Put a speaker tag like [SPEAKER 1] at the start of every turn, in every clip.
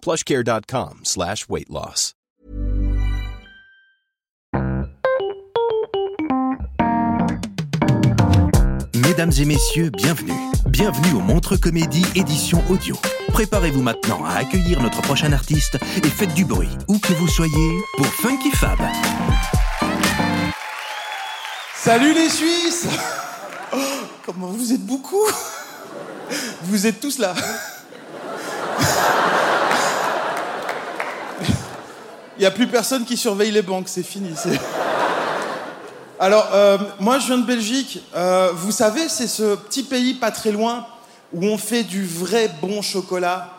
[SPEAKER 1] plushcare.com slash weight loss.
[SPEAKER 2] Mesdames et messieurs, bienvenue. Bienvenue au Montre Comédie édition audio. Préparez-vous maintenant à accueillir notre prochain artiste et faites du bruit, où que vous soyez, pour Funky Fab.
[SPEAKER 3] Salut les Suisses Oh, Comment vous êtes beaucoup? Vous êtes tous là Il n'y a plus personne qui surveille les banques, c'est fini. Alors, euh, moi je viens de Belgique. Euh, vous savez, c'est ce petit pays pas très loin où on fait du vrai bon chocolat.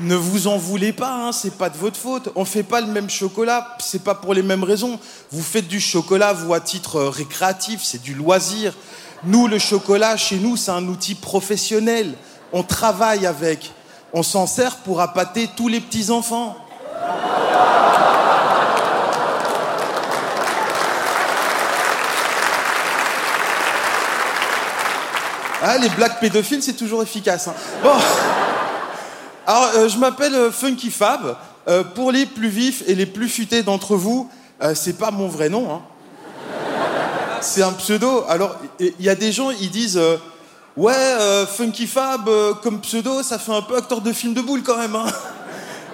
[SPEAKER 3] Ne vous en voulez pas, hein, c'est pas de votre faute. On fait pas le même chocolat, c'est pas pour les mêmes raisons. Vous faites du chocolat, vous, à titre euh, récréatif, c'est du loisir. Nous, le chocolat, chez nous, c'est un outil professionnel. On travaille avec. On s'en sert pour appâter tous les petits-enfants. Ah, les blagues pédophiles, c'est toujours efficace. hein. Bon. Alors, euh, je m'appelle euh, Funky Fab. Euh, pour les plus vifs et les plus futés d'entre vous, euh, c'est pas mon vrai nom. hein. C'est un pseudo. Alors, il y a des gens, ils disent Ouais, euh, Funky Fab, euh, comme pseudo, ça fait un peu acteur de film de boule quand même. hein.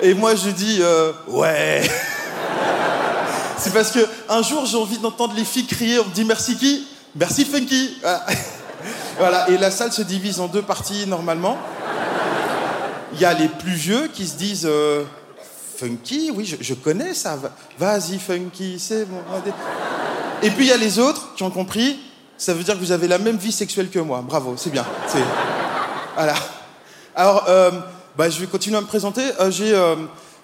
[SPEAKER 3] Et moi, je dis euh, Ouais. C'est parce que un jour, j'ai envie d'entendre les filles crier On me dit merci qui Merci Funky. Voilà. Et la salle se divise en deux parties normalement. Il y a les plus vieux qui se disent Funky, oui, je, je connais ça. Va- Vas-y, Funky, c'est bon. Et puis il y a les autres qui ont compris. Ça veut dire que vous avez la même vie sexuelle que moi. Bravo, c'est bien. Alors, euh, bah, je vais continuer à me présenter. Euh, euh,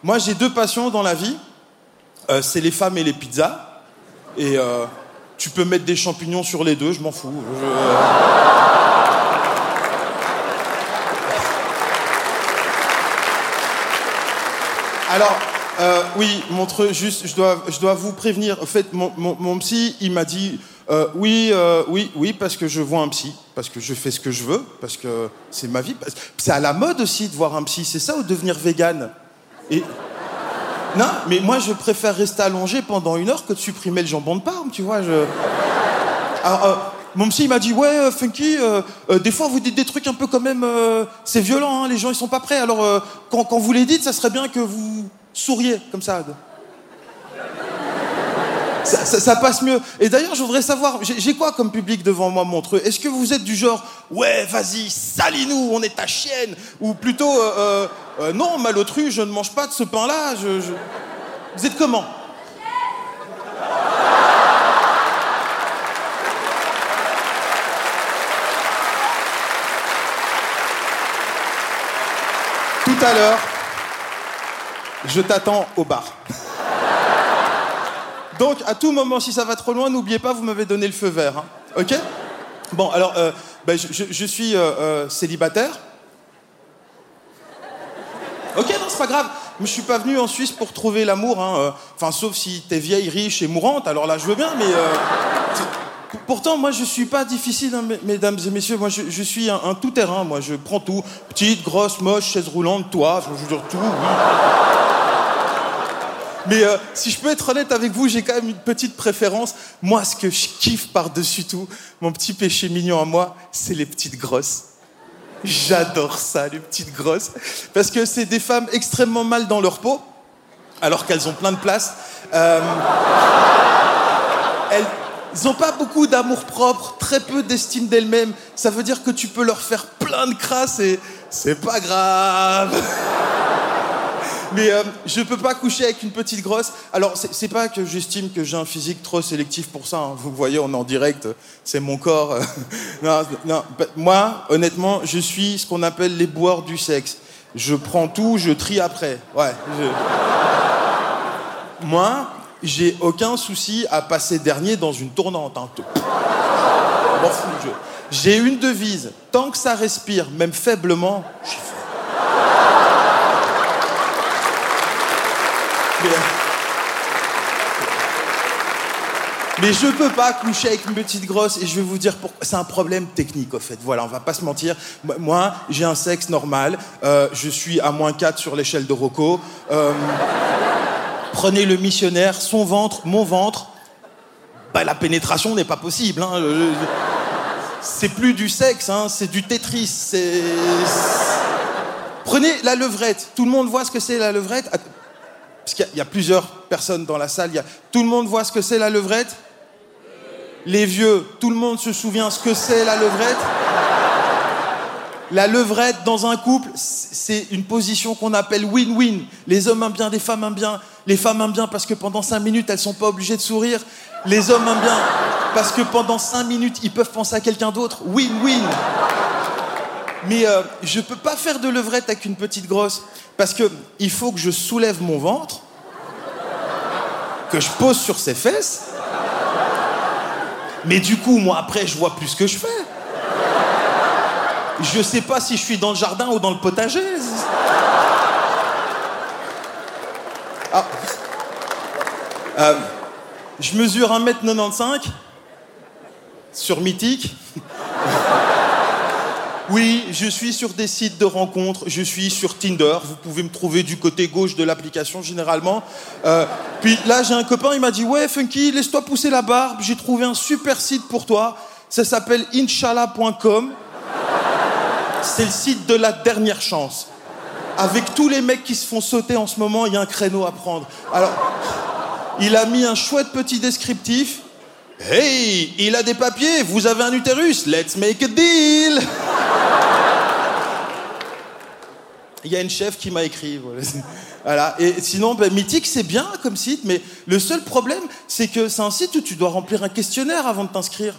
[SPEAKER 3] moi, j'ai deux passions dans la vie. C'est les femmes et les pizzas. Et tu peux mettre des champignons sur les deux, je m'en fous. Alors, oui, montre juste, je dois, je dois vous prévenir. En fait, mon psy, il m'a dit euh, oui, euh, oui, oui, parce que je vois un psy, parce que je fais ce que je veux, parce que c'est ma vie. C'est à la mode aussi de voir un psy, c'est ça ou devenir vegan Et non, mais moi, je préfère rester allongé pendant une heure que de supprimer le jambon de Parme, tu vois. Alors, euh, mon psy, m'a dit, ouais, Funky, des fois, vous dites des trucs un peu quand même... c'est violent, hein, les gens, ils sont pas prêts. Alors, quand vous les dites, ça serait bien que vous souriez, comme ça. Ça, passe mieux. Et d'ailleurs, je voudrais savoir, j'ai quoi comme public devant moi, Montreux? Est-ce que vous êtes du genre, ouais, vas-y, salis-nous, on est ta chienne? Ou plutôt, euh, euh, euh, non, malotru, je ne mange pas de ce pain-là. Je- Vous êtes comment? Tout à l'heure, je t'attends au bar. Donc, à tout moment, si ça va trop loin, n'oubliez pas, vous m'avez donné le feu vert. hein. Ok? Bon, alors, euh, ben, je, suis euh, euh, célibataire. Ok, non, c'est pas grave. Mais je suis pas venu en Suisse pour trouver l'amour. hein, Enfin, sauf si t'es vieille, riche et mourante, alors là, je veux bien, mais. Pourtant, moi, je suis pas difficile, hein, mes- mesdames et messieurs. Moi, je, je suis un, un tout-terrain. Moi, je prends tout. Petite, grosse, moche, chaise roulante, toi, je veux dire tout. oui. Mais euh, si je peux être honnête avec vous, j'ai quand même une petite préférence. Moi, ce que je kiffe par-dessus tout, mon petit péché mignon à moi, c'est les petites grosses. J'adore ça, les petites grosses. Parce que c'est des femmes extrêmement mal dans leur peau, alors qu'elles ont plein de place. Euh, elles n'ont pas beaucoup d'amour propre, très peu d'estime d'elles-mêmes. Ça veut dire que tu peux leur faire plein de crasse et c'est pas grave. Mais euh, je peux pas coucher avec une petite grosse. Alors, c'est pas que j'estime que j'ai un physique trop sélectif pour ça. hein. Vous voyez, on est en direct, c'est mon corps. non, moi, honnêtement, je suis ce qu'on appelle les boires du sexe. Je prends tout, je trie après. Ouais. je- Moi, j'ai aucun souci à passer dernier dans une tournante. hein. Je je- J'ai une devise. Tant que ça respire, même faiblement, j'y vais. Mais, mais je peux pas coucher avec une petite grosse et je vais vous dire pourquoi. C'est un problème technique, au fait. Voilà, on va pas se mentir. Moi- j'ai un sexe normal. Euh, je suis à moins 4 sur l'échelle de Rocco. Euh, prenez le missionnaire, son ventre, mon ventre. Bah, la pénétration n'est pas possible. hein. C'est plus du sexe, hein, c'est du Tetris. Prenez la levrette. Tout le monde voit ce que c'est la levrette? Parce qu'il y a- plusieurs personnes dans la salle. Tout le monde voit ce que c'est la levrette? Les vieux, tout le monde se souvient ce que c'est la levrette La levrette dans un couple, c'est une position qu'on appelle win-win. Les hommes aiment bien, les femmes aiment bien. Les femmes aiment bien parce que pendant cinq minutes, elles sont pas obligées de sourire. Les hommes aiment bien parce que pendant cinq minutes, ils peuvent penser à quelqu'un d'autre. Win-win. Mais euh, je peux pas faire de levrette avec une petite grosse parce que il faut que je soulève mon ventre, que je pose sur ses fesses. Mais du coup, moi après, je vois plus ce que je fais. Je sais pas si je suis dans le jardin ou dans le potager. Ah. Euh, je mesure 1m95 sur Mythique. Oui, je suis sur des sites de rencontres, je suis sur Tinder, vous pouvez me trouver du côté gauche de l'application généralement. Euh, puis là, j'ai un copain, il m'a dit Ouais, Funky, laisse-toi pousser la barbe, j'ai trouvé un super site pour toi. Ça s'appelle inshallah.com. C'est le site de la dernière chance. Avec tous les mecs qui se font sauter en ce moment, il y a un créneau à prendre. Alors, il a mis un chouette petit descriptif. Hey, il a des papiers, vous avez un utérus, let's make a deal! Il y a une chef qui m'a écrit. Voilà. Et sinon, ben, Mythique, c'est bien comme site, mais le seul problème, c'est que c'est un site où tu dois remplir un questionnaire avant de t'inscrire.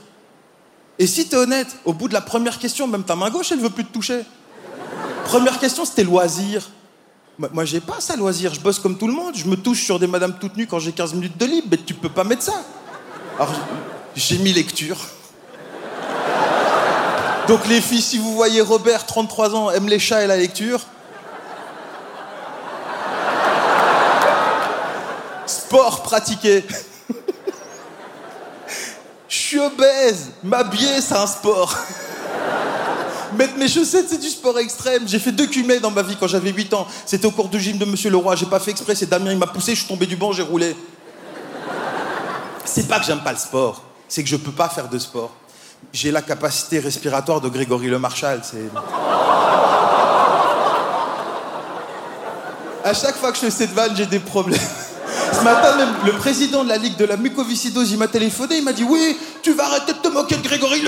[SPEAKER 3] Et si t'es honnête, au bout de la première question, même ta main gauche, elle veut plus te toucher. Première question, c'était loisir. Moi, moi, j'ai pas ça, loisir. Je bosse comme tout le monde. Je me touche sur des madames toutes nues quand j'ai 15 minutes de libre, mais tu peux pas mettre ça. Alors, j'ai mis lecture. Donc, les filles, si vous voyez Robert, 33 ans, aime les chats et la lecture, Sport pratiqué. Je suis obèse. M'habiller, c'est un sport. Mettre mes chaussettes, c'est du sport extrême. J'ai fait deux cumets dans ma vie quand j'avais 8 ans. C'était au cours de gym de Monsieur Leroy. J'ai pas fait exprès, c'est Damien, il m'a poussé, je suis tombé du banc, j'ai roulé. C'est pas que j'aime pas le sport, c'est que je peux pas faire de sport. J'ai la capacité respiratoire de Grégory Le Marchal. À chaque fois que je fais cette vanne, j'ai des problèmes. Ce matin, même, le président de la Ligue de la mucoviscidose, il m'a téléphoné, il m'a dit Oui, tu vas arrêter de te moquer de Grégory.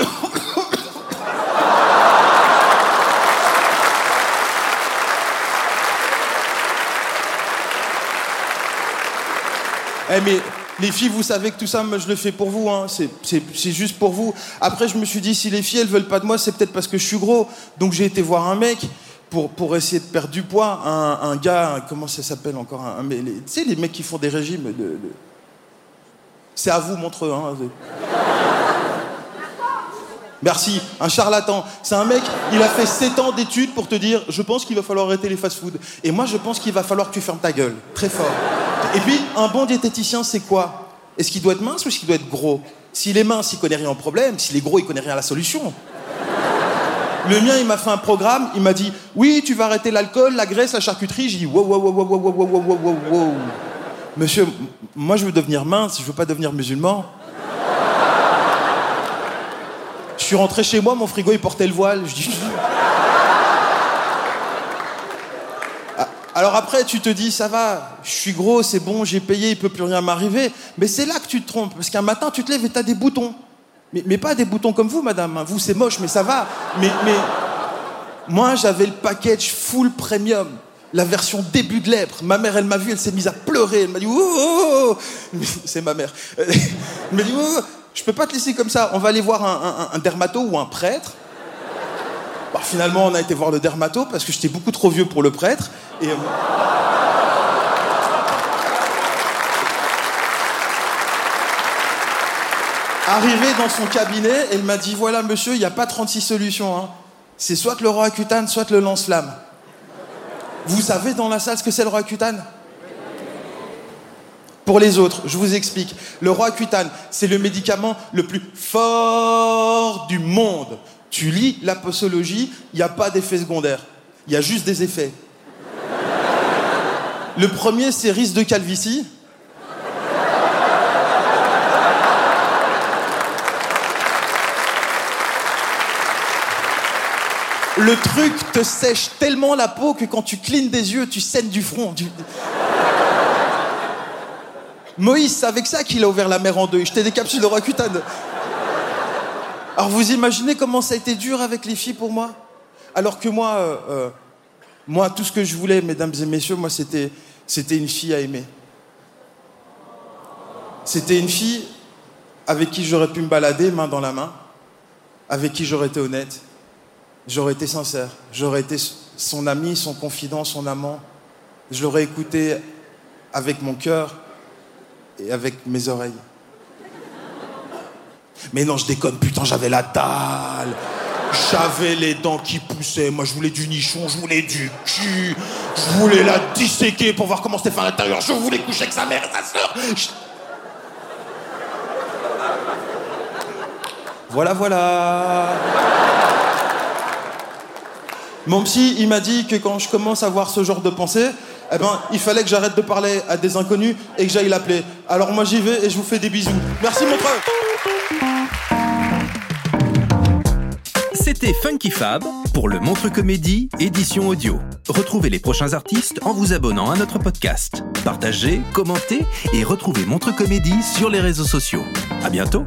[SPEAKER 3] Eh mais les filles, vous savez que tout ça, moi, je le fais pour vous. Hein. C'est juste pour vous. Après, je me suis dit, si les filles, elles veulent pas de moi, c'est peut-être parce que je suis gros. Donc j'ai été voir un mec pour, essayer de perdre du poids. Un, gars, comment ça s'appelle encore un, Tu sais, les mecs qui font des régimes. De, C'est à vous, Montreux. Hein. Merci, un charlatan. C'est un mec, il a fait 7 ans d'études pour te dire je pense qu'il va falloir arrêter les fast-foods. Et moi, je pense qu'il va falloir que tu fermes ta gueule. Très fort. Et puis, un bon diététicien, c'est quoi? Est-ce qu'il doit être mince ou est-ce qu'il doit être gros? S'il est mince, il connaît rien au problème. S'il est gros, il connaît rien à la solution. Le mien, il m'a fait un programme, il m'a dit Oui, tu vas arrêter l'alcool, la graisse, la charcuterie. J'ai dit Wow, wow, wow, wow, wow, wow, wow, wow, wow, wow. Monsieur, moi, je veux devenir mince, je veux pas devenir musulman. Je suis rentré chez moi, mon frigo, il portait le voile. Je dis. Ah, alors après, tu te dis, ça va, je suis gros, c'est bon, j'ai payé, il peut plus rien m'arriver. Mais c'est là que tu te trompes, parce qu'un matin, tu te lèves et tu as des boutons. Mais, pas des boutons comme vous, madame. Hein. Vous, c'est moche, mais ça va. Mais, moi, j'avais le package full premium la version début de lèpre. Ma mère, elle m'a vu, elle s'est mise à pleurer. Elle m'a dit, oh, oh, oh. c'est ma mère. Elle m'a dit, oh, je peux pas te laisser comme ça. On va aller voir un, dermato ou un prêtre. Bah, finalement, on a été voir le dermato parce que j'étais beaucoup trop vieux pour le prêtre. Et Arrivé dans son cabinet, elle m'a dit voilà monsieur, il n'y a pas 36 solutions. Hein. C'est soit le roi cutane, soit le lance-flamme. Vous savez dans la salle ce que c'est le roi cutane Pour les autres, je vous explique. Le roi cutane, c'est le médicament le plus fort du monde. Tu lis la posologie, il n'y a pas d'effet secondaire. Il y a juste des effets. Le premier, c'est risque de calvitie. Le truc te sèche tellement la peau que quand tu clignes des yeux, tu saignes du front. Moïse, c'est avec ça qu'il a ouvert la mer en deux. Il jetait des capsules de Roaccutane. Alors vous imaginez comment ça a été dur avec les filles pour moi? Alors que moi, euh, euh, moi, tout ce que je voulais, mesdames et messieurs, moi, c'était, c'était une fille à aimer. C'était une fille avec qui j'aurais pu me balader main dans la main, avec qui j'aurais été honnête, j'aurais été sincère, j'aurais été son ami, son confident, son amant. Je l'aurais écouté avec mon cœur et avec mes oreilles. Mais non, je déconne, putain, j'avais la dalle. J'avais les dents qui poussaient. Moi, je voulais du nichon, je voulais du cul. Je voulais la disséquer pour voir comment c'était fait à l'intérieur. Je voulais coucher avec sa mère et sa sœur. Voilà, voilà. Mon psy, il m'a dit que quand je commence à voir ce genre de pensée, eh ben, il fallait que j'arrête de parler à des inconnus et que j'aille l'appeler. Alors moi j'y vais et je vous fais des bisous. Merci mon.
[SPEAKER 2] C'était Funky Fab pour le Montre Comédie édition audio. Retrouvez les prochains artistes en vous abonnant à notre podcast. Partagez, commentez et retrouvez Montre Comédie sur les réseaux sociaux. À bientôt.